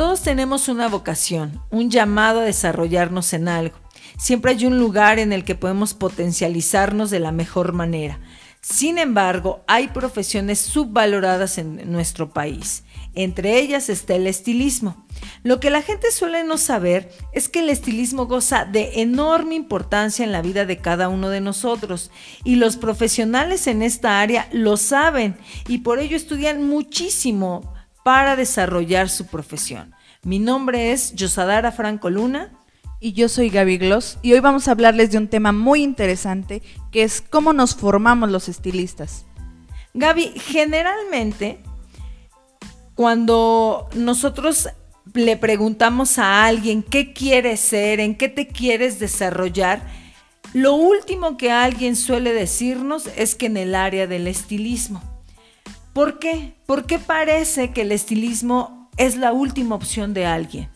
Todos tenemos una vocación, un llamado a desarrollarnos en algo. Siempre hay un lugar en el que podemos potencializarnos de la mejor manera. Sin embargo, hay profesiones subvaloradas en nuestro país. Entre ellas está el estilismo. Lo que la gente suele no saber es que el estilismo goza de enorme importancia en la vida de cada uno de nosotros y los profesionales en esta área lo saben y por ello estudian muchísimo para desarrollar su profesión. Mi nombre es Yosadara Franco Luna. Y yo soy Gaby Gloss y hoy vamos a hablarles de un tema muy interesante que es cómo nos formamos los estilistas. Gaby, generalmente cuando nosotros le preguntamos a alguien qué quieres ser, en qué te quieres desarrollar, lo último que alguien suele decirnos es que en el área del estilismo. ¿Por qué? ¿Por qué parece que el estilismo es la última opción de alguien?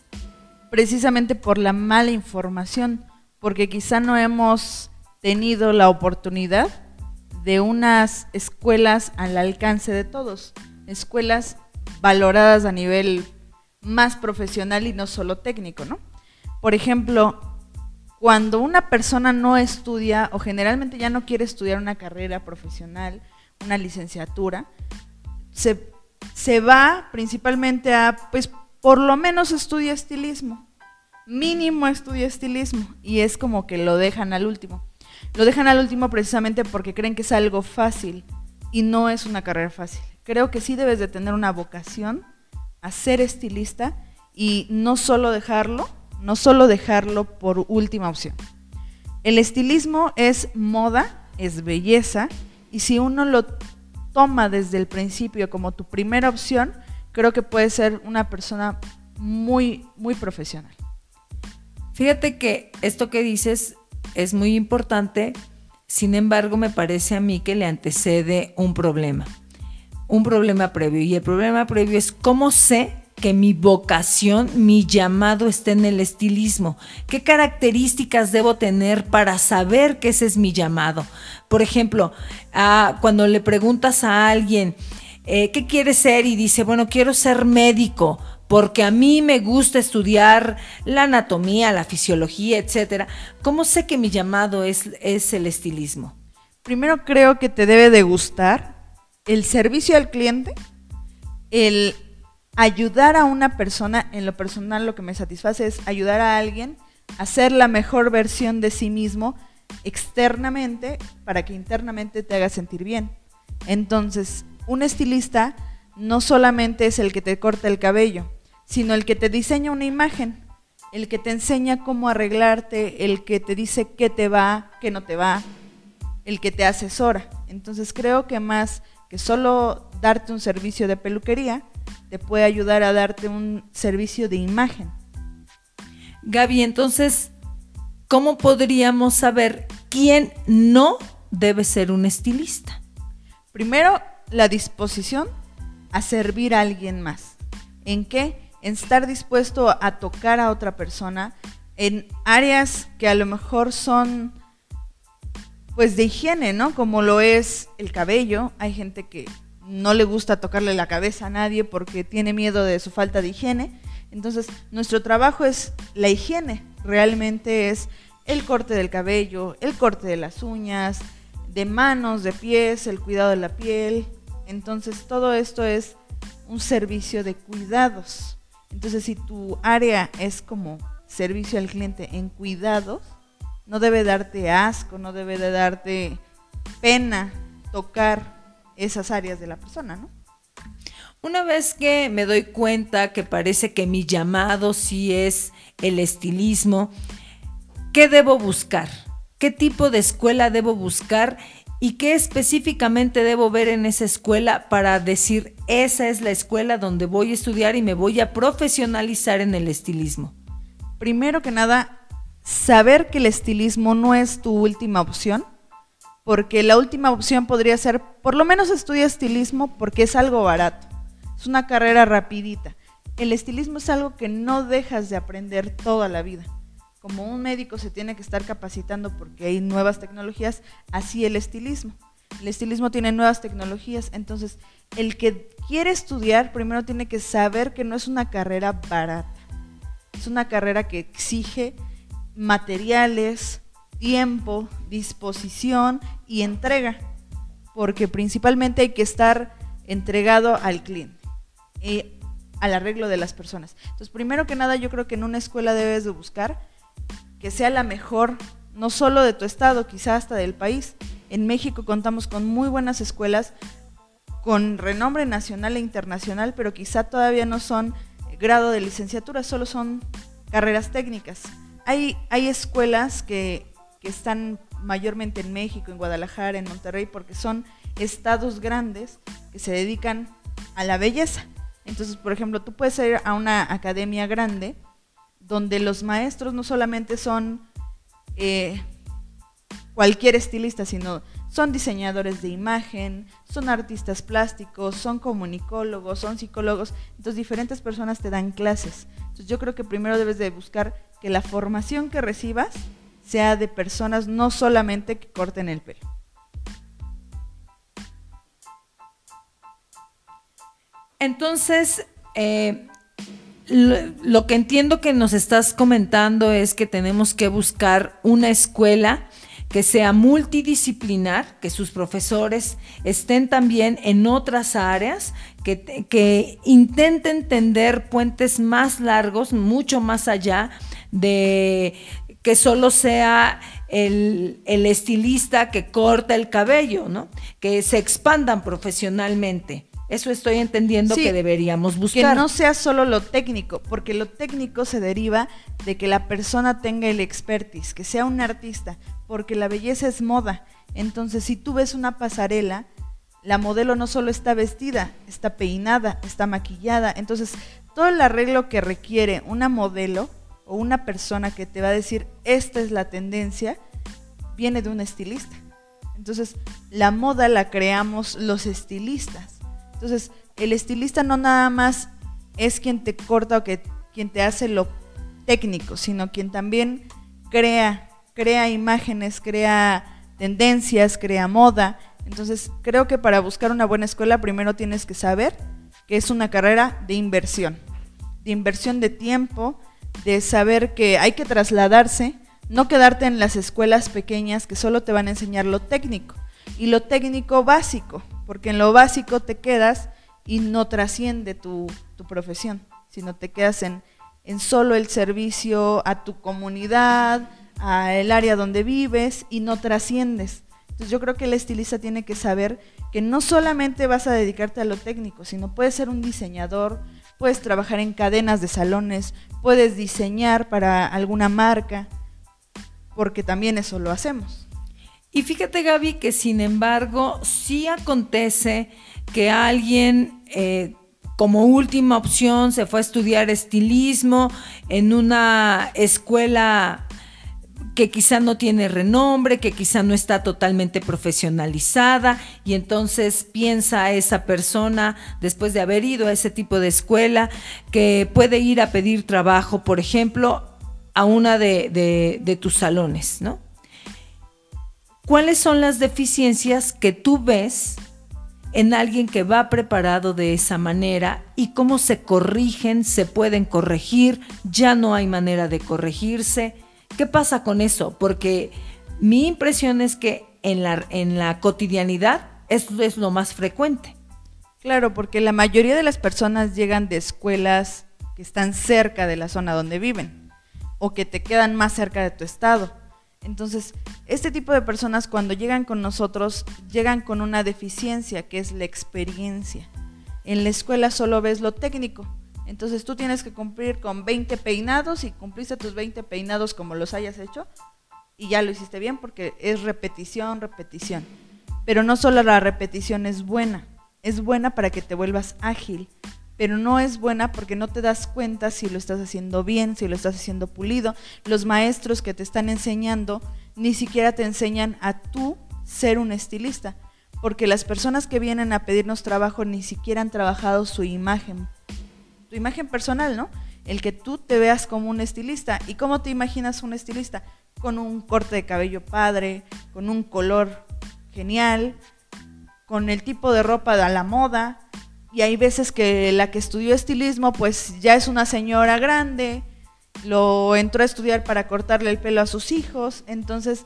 Precisamente por la mala información, porque quizá no hemos tenido la oportunidad de unas escuelas al alcance de todos, escuelas valoradas a nivel más profesional y no solo técnico, ¿no? Por ejemplo, cuando una persona no estudia o generalmente ya no quiere estudiar una carrera profesional, una licenciatura, se, se va principalmente a, pues, por lo menos estudia estilismo, mínimo estudia estilismo, y es como que lo dejan al último. Lo dejan al último precisamente porque creen que es algo fácil y no es una carrera fácil. Creo que sí debes de tener una vocación a ser estilista y no solo dejarlo, no solo dejarlo por última opción. El estilismo es moda, es belleza, y si uno lo toma desde el principio como tu primera opción, creo que puede ser una persona muy, muy profesional. Fíjate que esto que dices es muy importante, sin embargo me parece a mí que le antecede un problema un problema previo. Y el problema previo es cómo sé que mi vocación, mi llamado está en el estilismo. ¿Qué características debo tener para saber que ese es mi llamado? Por ejemplo, ah, cuando le preguntas a alguien, eh, ¿qué quieres ser? Y dice, bueno, quiero ser médico porque a mí me gusta estudiar la anatomía, la fisiología, etcétera. ¿Cómo sé que mi llamado es, es el estilismo? Primero creo que te debe de gustar el servicio al cliente, el ayudar a una persona, en lo personal lo que me satisface es ayudar a alguien a ser la mejor versión de sí mismo externamente para que internamente te haga sentir bien. Entonces, un estilista no solamente es el que te corta el cabello, sino el que te diseña una imagen, el que te enseña cómo arreglarte, el que te dice qué te va, qué no te va, el que te asesora. Entonces creo que más que solo darte un servicio de peluquería te puede ayudar a darte un servicio de imagen. Gaby, entonces, ¿cómo podríamos saber quién no debe ser un estilista? Primero, la disposición a servir a alguien más. ¿En qué? En estar dispuesto a tocar a otra persona en áreas que a lo mejor son pues de higiene, ¿no? Como lo es el cabello. Hay gente que no le gusta tocarle la cabeza a nadie porque tiene miedo de su falta de higiene. Entonces, nuestro trabajo es la higiene. Realmente es el corte del cabello, el corte de las uñas, de manos, de pies, el cuidado de la piel. Entonces, todo esto es un servicio de cuidados. Entonces, si tu área es como servicio al cliente en cuidados, no debe darte asco, no debe de darte pena tocar esas áreas de la persona, ¿no? Una vez que me doy cuenta que parece que mi llamado sí es el estilismo, ¿qué debo buscar? ¿Qué tipo de escuela debo buscar? ¿Y qué específicamente debo ver en esa escuela para decir, esa es la escuela donde voy a estudiar y me voy a profesionalizar en el estilismo? Primero que nada, saber que el estilismo no es tu última opción, porque la última opción podría ser, por lo menos estudia estilismo porque es algo barato, es una carrera rapidita. El estilismo es algo que no dejas de aprender toda la vida. Como un médico se tiene que estar capacitando porque hay nuevas tecnologías, así el estilismo. El estilismo tiene nuevas tecnologías, entonces el que quiere estudiar primero tiene que saber que no es una carrera barata. Es una carrera que exige materiales, tiempo, disposición y entrega, porque principalmente hay que estar entregado al cliente y al arreglo de las personas. Entonces, primero que nada, yo creo que en una escuela debes de buscar que sea la mejor, no solo de tu estado, quizá hasta del país. En México contamos con muy buenas escuelas con renombre nacional e internacional, pero quizá todavía no son grado de licenciatura, solo son carreras técnicas. Hay, hay escuelas que, que están mayormente en México, en Guadalajara, en Monterrey, porque son estados grandes que se dedican a la belleza. Entonces, por ejemplo, tú puedes ir a una academia grande donde los maestros no solamente son eh, cualquier estilista, sino son diseñadores de imagen, son artistas plásticos, son comunicólogos, son psicólogos. Entonces, diferentes personas te dan clases. Entonces, yo creo que primero debes de buscar que la formación que recibas sea de personas no solamente que corten el pelo. Entonces, eh, lo, que entiendo que nos estás comentando es que tenemos que buscar una escuela que sea multidisciplinar, que sus profesores estén también en otras áreas, que, que intenten tender puentes más largos, mucho más allá de que solo sea el, el, estilista que corta el cabello, ¿no? Que se expandan profesionalmente. Eso estoy entendiendo que deberíamos buscar. Que no sea solo lo técnico, porque lo técnico se deriva de que la persona tenga el expertise, que sea un artista, porque la belleza es moda. Entonces, si tú ves una pasarela, la modelo no solo está vestida, está peinada, está maquillada. Entonces, todo el arreglo que requiere una modelo o una persona que te va a decir, esta es la tendencia, viene de un estilista. Entonces, la moda la creamos los estilistas. Entonces, el estilista no nada más es quien te corta o que, quien te hace lo técnico, sino quien también crea, crea imágenes, crea tendencias, crea moda. Entonces, creo que para buscar una buena escuela primero tienes que saber que es una carrera de inversión, de inversión de tiempo, de saber que hay que trasladarse, no quedarte en las escuelas pequeñas que solo te van a enseñar lo técnico y lo técnico básico, porque en lo básico te quedas y no trasciende tu, profesión, sino te quedas en, en solo el servicio a tu comunidad, a el área donde vives y no trasciendes. Entonces yo creo que el estilista tiene que saber que no solamente vas a dedicarte a lo técnico, sino puedes ser un diseñador, puedes trabajar en cadenas de salones, puedes diseñar para alguna marca, porque también eso lo hacemos. Y fíjate Gaby que sin embargo sí acontece que alguien eh, como última opción se fue a estudiar estilismo en una escuela que quizá no tiene renombre, que quizá no está totalmente profesionalizada y entonces piensa esa persona, después de haber ido a ese tipo de escuela, que puede ir a pedir trabajo, por ejemplo, a una de, de tus salones, ¿no? ¿Cuáles son las deficiencias que tú ves en alguien que va preparado de esa manera y cómo se corrigen, se pueden corregir, ya no hay manera de corregirse? ¿Qué pasa con eso? Porque mi impresión es que en la, en la cotidianidad esto es lo más frecuente. Claro, porque la mayoría de las personas llegan de escuelas que están cerca de la zona donde viven o que te quedan más cerca de tu estado entonces, este tipo de personas cuando llegan con nosotros, llegan con una deficiencia que es la experiencia. En la escuela solo ves lo técnico. Entonces tú tienes que cumplir con 20 peinados y cumpliste tus 20 peinados como los hayas hecho y ya lo hiciste bien porque es repetición, repetición. Pero no solo la repetición es buena, es buena para que te vuelvas ágil, pero no es buena porque no te das cuenta si lo estás haciendo bien, si lo estás haciendo pulido. Los maestros que te están enseñando ni siquiera te enseñan a tú ser un estilista, porque las personas que vienen a pedirnos trabajo ni siquiera han trabajado su imagen, imagen personal, ¿no? El que tú te veas como un estilista. ¿Y cómo te imaginas un estilista? Con un corte de cabello padre, con un color genial, con el tipo de ropa de la moda. Y hay veces que la que estudió estilismo, pues ya es una señora grande, lo entró a estudiar para cortarle el pelo a sus hijos, entonces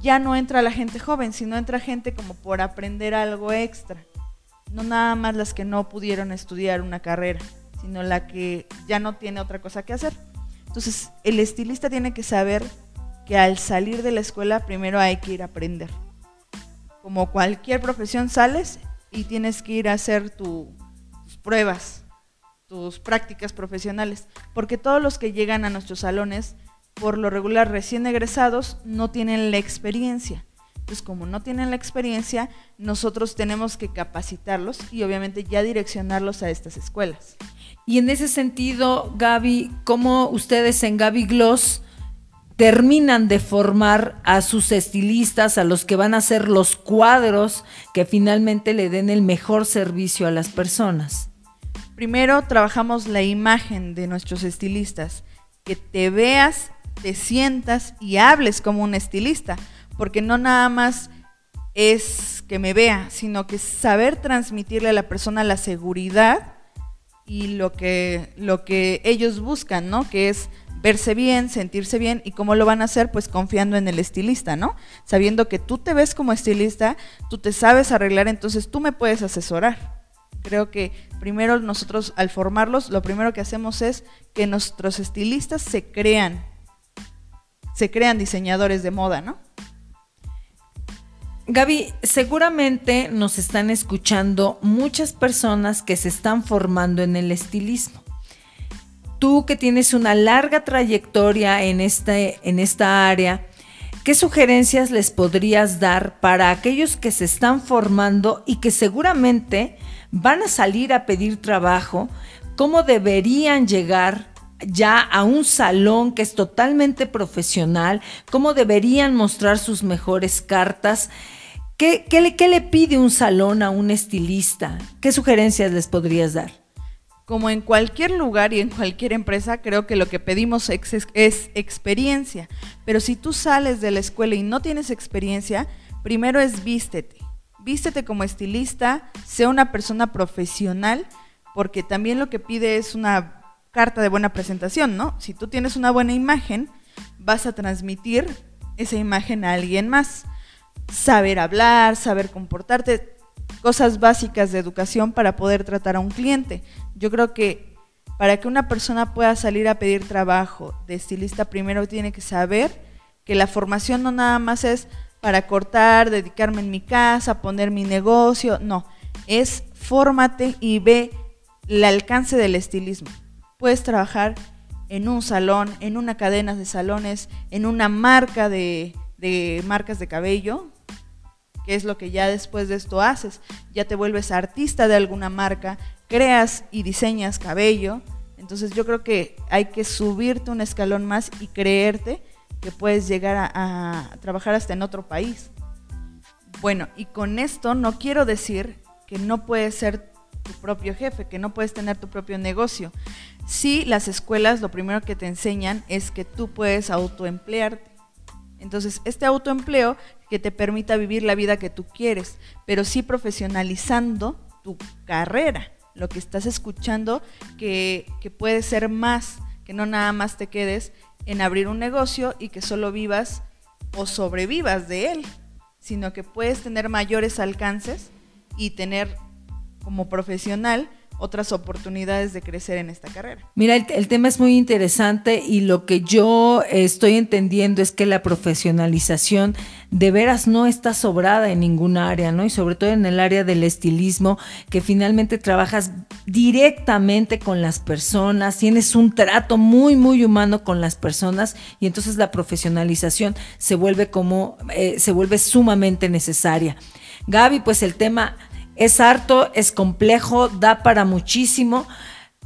ya no entra la gente joven, sino entra gente como por aprender algo extra. No nada más las que no pudieron estudiar una carrera, sino la que ya no tiene otra cosa que hacer. Entonces, el estilista tiene que saber que al salir de la escuela primero hay que ir a aprender. Como cualquier profesión sales y tienes que ir a hacer tus pruebas, tus prácticas profesionales, porque todos los que llegan a nuestros salones, por lo regular recién egresados, no tienen la experiencia. Entonces, como no tienen la experiencia, nosotros tenemos que capacitarlos y obviamente ya direccionarlos a estas escuelas. Y en ese sentido, Gaby, ¿cómo ustedes en Gaby Gloss terminan de formar a sus estilistas, a los que van a hacer los cuadros que finalmente le den el mejor servicio a las personas? Primero trabajamos la imagen de nuestros estilistas, que te veas, te sientas y hables como un estilista, porque no nada más es que me vea, sino que saber transmitirle a la persona la seguridad y lo que, lo que ellos buscan, ¿no? Que es verse bien, sentirse bien y cómo lo van a hacer, pues confiando en el estilista, ¿no? Sabiendo que tú te ves como estilista, tú te sabes arreglar, entonces tú me puedes asesorar. Creo que primero nosotros al formarlos, lo primero que hacemos es que nuestros estilistas se crean, se crean diseñadores de moda, ¿no? Gaby, seguramente nos están escuchando muchas personas que se están formando en el estilismo. Tú que tienes una larga trayectoria en, este, en esta área, ¿qué sugerencias les podrías dar para aquellos que se están formando y que seguramente van a salir a pedir trabajo? ¿Cómo deberían llegar ya a un salón que es totalmente profesional? ¿Cómo deberían mostrar sus mejores cartas? ¿Qué, le, pide un salón a un estilista? ¿Qué sugerencias les podrías dar? Como en cualquier lugar y en cualquier empresa, creo que lo que pedimos es, es, experiencia. Pero si tú sales de la escuela y no tienes experiencia, primero es vístete. Vístete como estilista, sea una persona profesional, porque también lo que pide es una carta de buena presentación, ¿no? Si tú tienes una buena imagen, vas a transmitir esa imagen a alguien más saber hablar, saber comportarte, cosas básicas de educación para poder tratar a un cliente. Yo creo que para que una persona pueda salir a pedir trabajo de estilista, primero tiene que saber que la formación no nada más es para cortar, dedicarme en mi casa, poner mi negocio, no, es fórmate y ve el alcance del estilismo. Puedes trabajar en un salón, en una cadena de salones, en una marca de, de marcas de cabello, que es lo que ya después de esto haces. Ya te vuelves artista de alguna marca, creas y diseñas cabello. Entonces yo creo que hay que subirte un escalón más y creerte que puedes llegar a, trabajar hasta en otro país. Bueno, y con esto no quiero decir que no puedes ser tu propio jefe, que no puedes tener tu propio negocio. Sí, las escuelas lo primero que te enseñan es que tú puedes autoemplearte. Entonces, este autoempleo que te permita vivir la vida que tú quieres, pero sí profesionalizando tu carrera, lo que estás escuchando que, que puede ser más, que no nada más te quedes en abrir un negocio y que solo vivas o sobrevivas de él, sino que puedes tener mayores alcances y tener como profesional otras oportunidades de crecer en esta carrera. Mira, el, tema es muy interesante y lo que yo estoy entendiendo es que la profesionalización de veras no está sobrada en ningún área, ¿no? Y sobre todo en el área del estilismo, que finalmente trabajas directamente con las personas, tienes un trato muy, muy humano con las personas y entonces la profesionalización se vuelve como, eh, se vuelve sumamente necesaria. Gaby, pues el tema es harto, es complejo, da para muchísimo,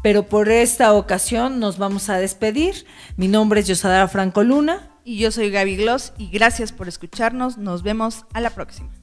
pero por esta ocasión nos vamos a despedir. Mi nombre es Yosadara Franco Luna. Y yo soy Gaby Gloss y gracias por escucharnos. Nos vemos a la próxima.